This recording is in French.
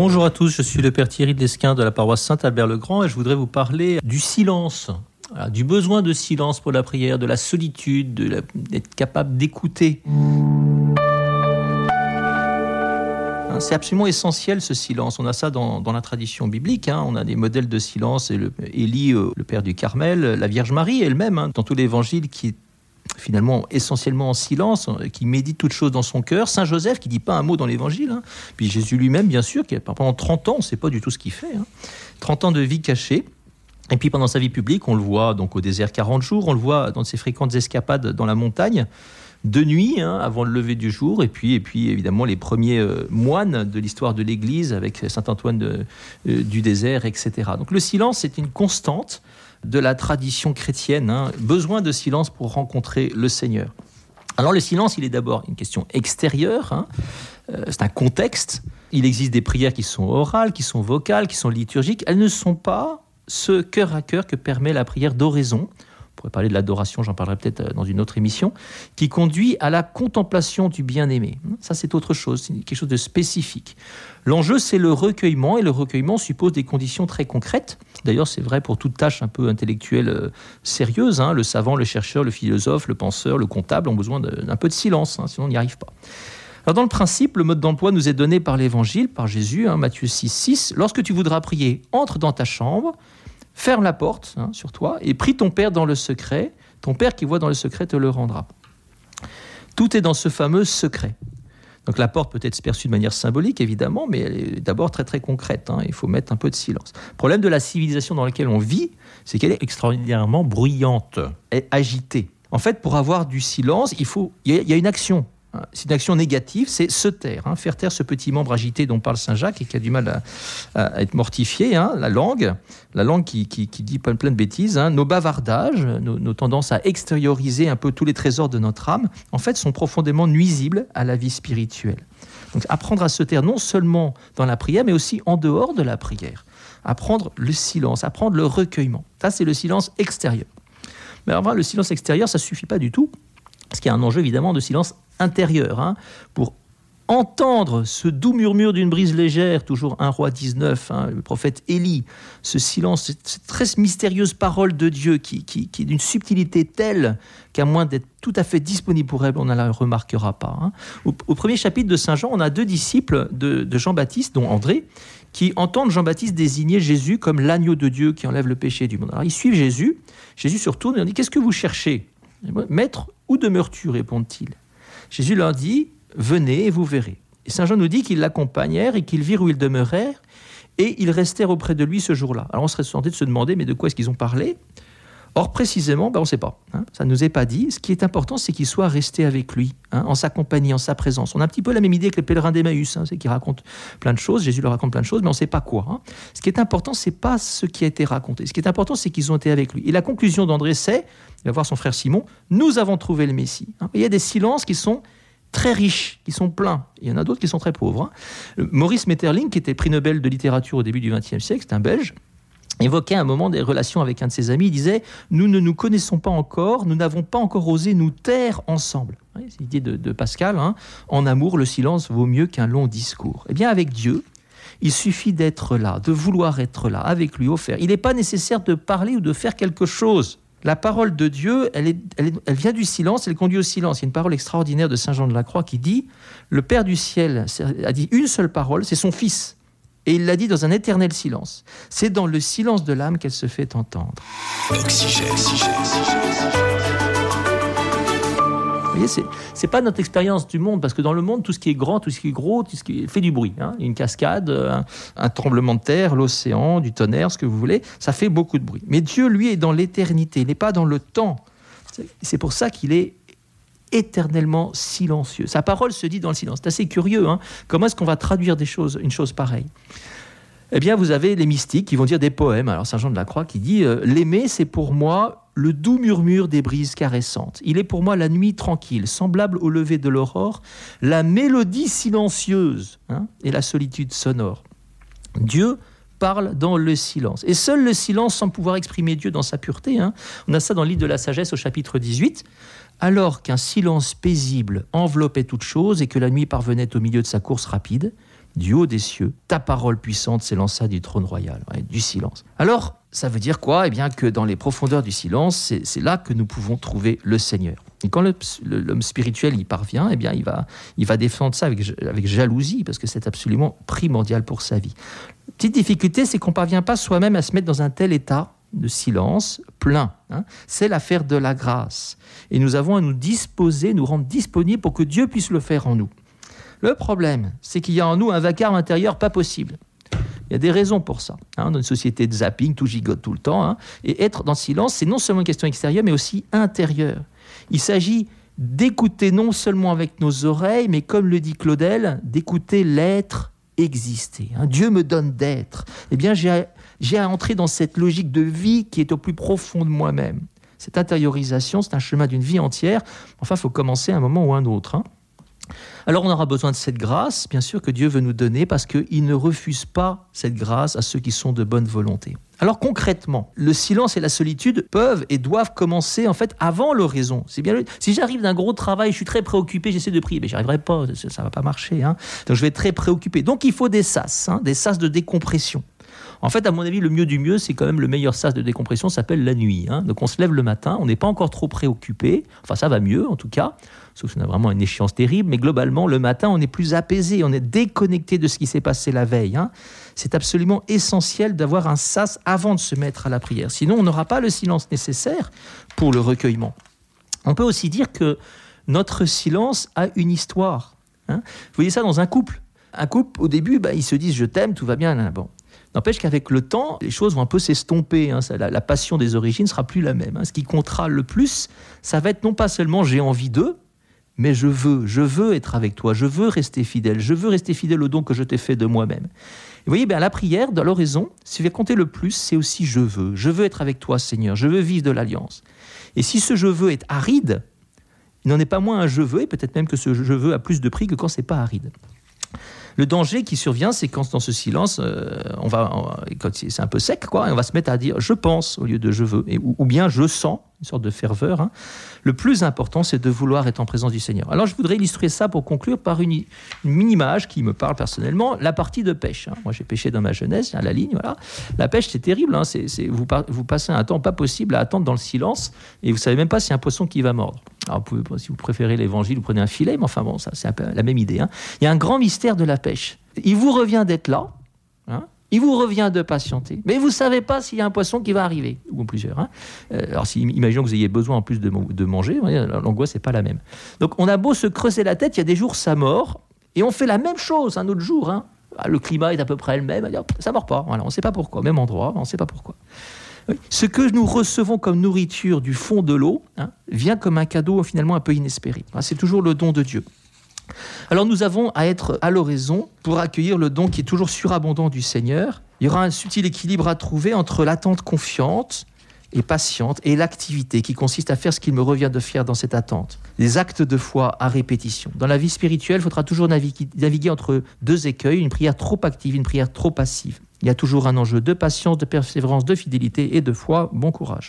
Bonjour à tous, je suis le Père Thierry Desquin de la paroisse Saint-Albert-le-Grand et je voudrais vous parler du silence, du besoin de silence pour la prière, de la solitude, d'être capable d'écouter. Hein, c'est absolument essentiel ce silence. On a ça dans, la tradition biblique. Hein. On a des modèles de silence. Et le, Élie, euh, le père du Carmel, la Vierge Marie elle-même, hein, dans tout l'évangile qui est finalement essentiellement en silence, qui médite toutes choses dans son cœur. Saint Joseph qui dit pas un mot dans l'évangile. Puis Jésus lui-même, bien sûr, qui pendant 30 ans, on ne sait pas du tout ce qu'il fait. 30 ans de vie cachée. Et puis pendant sa vie publique, on le voit donc au désert 40 jours, on le voit dans ses fréquentes escapades dans la montagne de nuit, hein, avant le lever du jour, et puis, et puis évidemment les premiers euh, moines de l'histoire de l'Église avec Saint Antoine euh, du désert, etc. Donc le silence est une constante de la tradition chrétienne, hein. besoin de silence pour rencontrer le Seigneur. Alors le silence, il est d'abord une question extérieure, hein. euh, c'est un contexte. Il existe des prières qui sont orales, qui sont vocales, qui sont liturgiques. Elles ne sont pas ce cœur à cœur que permet la prière d'oraison pourrait parler de l'adoration, j'en parlerai peut-être euh, dans une autre émission, qui conduit à la contemplation du bien-aimé. Ça, c'est autre chose, c'est quelque chose de spécifique. L'enjeu, c'est le recueillement, et le recueillement suppose des conditions très concrètes. D'ailleurs, c'est vrai pour toute tâche un peu intellectuelle euh, sérieuse. Hein. Le savant, le chercheur, le philosophe, le penseur, le comptable ont besoin d'un peu de silence, hein, sinon on n'y arrive pas. Alors dans le principe, le mode d'emploi nous est donné par l'Évangile, par Jésus, hein, Matthieu 6, 6. Lorsque tu voudras prier, entre dans ta chambre, ferme la porte hein, sur toi et prie ton Père dans le secret. Ton Père qui voit dans le secret te le rendra. Tout est dans ce fameux secret. Donc la porte peut être perçue de manière symbolique, évidemment, mais elle est d'abord très très concrète. Hein. Il faut mettre un peu de silence. Le problème de la civilisation dans laquelle on vit, c'est qu'elle est extraordinairement bruyante et agitée. En fait, pour avoir du silence, il, faut, il y a une action. Hein, c'est une action négative, c'est se taire, hein, faire taire ce petit membre agité dont parle Saint Jacques et qui a du mal à, être mortifié, hein, la langue, la langue qui, dit plein, de bêtises, nos bavardages, nos, tendances à extérioriser un peu tous les trésors de notre âme, en fait, sont profondément nuisibles à la vie spirituelle. Donc apprendre à se taire non seulement dans la prière, mais aussi en dehors de la prière. Apprendre le silence, apprendre le recueillement. Ça, c'est le silence extérieur. Mais alors, le silence extérieur, ça suffit pas du tout. Parce qu'il y a un enjeu évidemment de silence intérieur, hein, pour entendre ce doux murmure d'une brise légère, toujours un roi 19, hein, le prophète Élie, ce silence, cette, très mystérieuse parole de Dieu qui, qui, est d'une subtilité telle qu'à moins d'être tout à fait disponible pour elle, on ne la remarquera pas. Hein. Au, premier chapitre de Saint Jean, on a deux disciples de, Jean-Baptiste, dont André, qui entendent Jean-Baptiste désigner Jésus comme l'agneau de Dieu qui enlève le péché du monde. Alors ils suivent Jésus, Jésus se retourne et leur dit Qu'est-ce que vous cherchez? Maître, où demeures-tu? répondent-ils. Jésus leur dit, venez et vous verrez. Et Saint Jean nous dit qu'ils l'accompagnèrent et qu'ils virent où ils demeurèrent, et ils restèrent auprès de lui ce jour-là. Alors on serait tenté de se demander, mais de quoi est-ce qu'ils ont parlé? Or, précisément, ben, on ne sait pas. Hein. ça ne nous est pas dit. Ce qui est important, c'est qu'ils soient restés avec lui, hein, en sa compagnie, en sa présence. On a un petit peu la même idée que les pèlerins d'Emmaüs, hein, c'est qu'ils racontent plein de choses, Jésus leur raconte plein de choses, mais on ne sait pas quoi. Ce qui est important, c'est pas ce qui a été raconté. Ce qui est important, c'est qu'ils ont été avec lui. Et la conclusion d'André, c'est, il va voir son frère Simon, nous avons trouvé le Messie. Il y a des silences qui sont très riches, qui sont pleins. Il y en a d'autres qui sont très pauvres. Maurice Metterling, qui était prix Nobel de littérature au début du XXe siècle, c'est un Belge, évoquait un moment des relations avec un de ses amis. Il disait Nous ne nous connaissons pas encore, nous n'avons pas encore osé nous taire ensemble. C'est l'idée de, Pascal. Hein. En amour, le silence vaut mieux qu'un long discours. Eh bien, avec Dieu, il suffit d'être là, de vouloir être là, avec lui, offert. Il n'est pas nécessaire de parler ou de faire quelque chose. La parole de Dieu, elle, elle, vient du silence, elle conduit au silence. Il y a une parole extraordinaire de Saint Jean de la Croix qui dit Le Père du ciel a dit une seule parole, c'est son Fils. Et il l'a dit dans un éternel silence. C'est dans le silence de l'âme qu'elle se fait entendre. Vous voyez, c'est pas notre expérience du monde, parce que dans le monde, tout ce qui est grand, tout ce qui est gros, tout ce qui fait du bruit. Hein. Une cascade, un, tremblement de terre, l'océan, du tonnerre, ce que vous voulez, ça fait beaucoup de bruit. Mais Dieu, lui, est dans l'éternité, il n'est pas dans le temps. C'est pour ça qu'il est éternellement silencieux. Sa parole se dit dans le silence. C'est assez curieux. Hein Comment est-ce qu'on va traduire des choses, une chose pareille? Eh bien, vous avez les mystiques qui vont dire des poèmes. Alors, Saint Jean de la Croix qui dit euh, L'aimer, c'est pour moi le doux murmure des brises caressantes. Il est pour moi la nuit tranquille, semblable au lever de l'aurore, la mélodie silencieuse hein, et la solitude sonore. Dieu parle dans le silence. Et seul le silence sans pouvoir exprimer Dieu dans sa pureté. Hein. On a ça dans le livre de la sagesse au chapitre 18 alors qu'un silence paisible enveloppait toute chose et que la nuit parvenait au milieu de sa course rapide, du haut des cieux, ta parole puissante s'élança du trône royal, du silence. Alors, ça veut dire quoi? Eh bien que dans les profondeurs du silence, c'est là que nous pouvons trouver le Seigneur. Et quand l'homme spirituel y parvient, eh bien il va, il défendre ça avec, avec jalousie, parce que c'est absolument primordial pour sa vie. Petite difficulté, c'est qu'on ne parvient pas soi-même à se mettre dans un tel état de silence plein. Hein. C'est l'affaire de la grâce. Et nous avons à nous disposer, nous rendre disponibles pour que Dieu puisse le faire en nous. Le problème, c'est qu'il y a en nous un vacarme intérieur pas possible. Il y a des raisons pour ça. Hein. dans une société de zapping, tout gigote tout le temps. Hein. et être dans le silence, c'est non seulement une question extérieure, mais aussi intérieure. Il s'agit d'écouter non seulement avec nos oreilles, mais comme le dit Claudel, d'écouter l'être exister. Hein. Dieu me donne d'être. Eh bien, j'ai à entrer dans cette logique de vie qui est au plus profond de moi-même. Cette intériorisation, c'est un chemin d'une vie entière. Enfin, il faut commencer à un moment ou un autre. Alors on aura besoin de cette grâce, bien sûr, que Dieu veut nous donner, parce qu'il ne refuse pas cette grâce à ceux qui sont de bonne volonté. Alors concrètement, le silence et la solitude peuvent et doivent commencer en fait avant l'oraison. C'est bien. Si j'arrive d'un gros travail, je suis très préoccupé, j'essaie de prier, mais j'y arriverai pas, ça, ne va pas marcher. Hein. Donc je vais être très préoccupé. Donc il faut des sas, hein, des sas de décompression. En fait, à mon avis, le mieux du mieux, c'est quand même le meilleur sas de décompression, s'appelle la nuit. Hein. Donc on se lève le matin, on n'est pas encore trop préoccupé. Enfin, ça va mieux en tout cas sauf si on a vraiment une échéance terrible, mais globalement, le matin, on est plus apaisé, on est déconnecté de ce qui s'est passé la veille. Hein. C'est absolument essentiel d'avoir un sas avant de se mettre à la prière. Sinon, on n'aura pas le silence nécessaire pour le recueillement. On peut aussi dire que notre silence a une histoire. Hein. Vous voyez ça dans un couple. Un couple, au début, bah, ils se disent je t'aime, tout va bien. Bon. N'empêche qu'avec le temps, les choses vont un peu s'estomper. Hein. La, passion des origines sera plus la même. Ce qui comptera le plus, ça va être non pas seulement j'ai envie d'eux, mais je veux, je veux être avec toi, je veux rester fidèle, je veux rester fidèle au don que je t'ai fait de moi-même. Vous voyez, bien, la prière, dans l'oraison, qui va compter le plus, c'est aussi je veux. Je veux être avec toi, Seigneur, je veux vivre de l'alliance. Et si ce je veux est aride, il n'en est pas moins un je veux, et peut-être même que ce je veux a plus de prix que quand c'est pas aride. Le danger qui survient, c'est quand dans ce silence, euh, on va, quand c'est un peu sec, quoi, on va se mettre à dire je pense au lieu de je veux, et, ou, bien je sens, une sorte de ferveur. Hein. Le plus important, c'est de vouloir être en présence du Seigneur. Alors, je voudrais illustrer ça pour conclure par une, mini-image qui me parle personnellement, la partie de pêche. Hein. Moi, j'ai pêché dans ma jeunesse, à la ligne, voilà. La pêche, c'est terrible. Hein. C'est, vous, passez un temps pas possible à attendre dans le silence, et vous savez même pas s'il y a un poisson qui va mordre. Alors, si vous préférez l'évangile, vous prenez un filet, mais enfin bon, ça, c'est la même idée. Il y a un grand mystère de la pêche. Il vous revient d'être là, il vous revient de patienter. Mais vous ne savez pas s'il y a un poisson qui va arriver, ou plusieurs. Hein. Euh, alors, si, imaginons que vous ayez besoin en plus de, manger, l'angoisse n'est pas la même. Donc, on a beau se creuser la tête, il y a des jours, ça mord, et on fait la même chose un autre jour. Hein. Ah, le climat est à peu près le même, ça ne mord pas. On ne sait pas pourquoi, même endroit, on ne sait pas pourquoi. Ce que nous recevons comme nourriture du fond de l'eau hein, vient comme un cadeau finalement un peu inespéré. C'est toujours le don de Dieu. Alors nous avons à être à l'oraison pour accueillir le don qui est toujours surabondant du Seigneur. Il y aura un subtil équilibre à trouver entre l'attente confiante et patiente et l'activité qui consiste à faire ce qu'il me revient de faire dans cette attente. Des actes de foi à répétition. Dans la vie spirituelle, il faudra toujours naviguer, naviguer entre deux écueils, une prière trop active, une prière trop passive. Il y a toujours un enjeu de patience, de persévérance, de fidélité et de foi. Bon courage.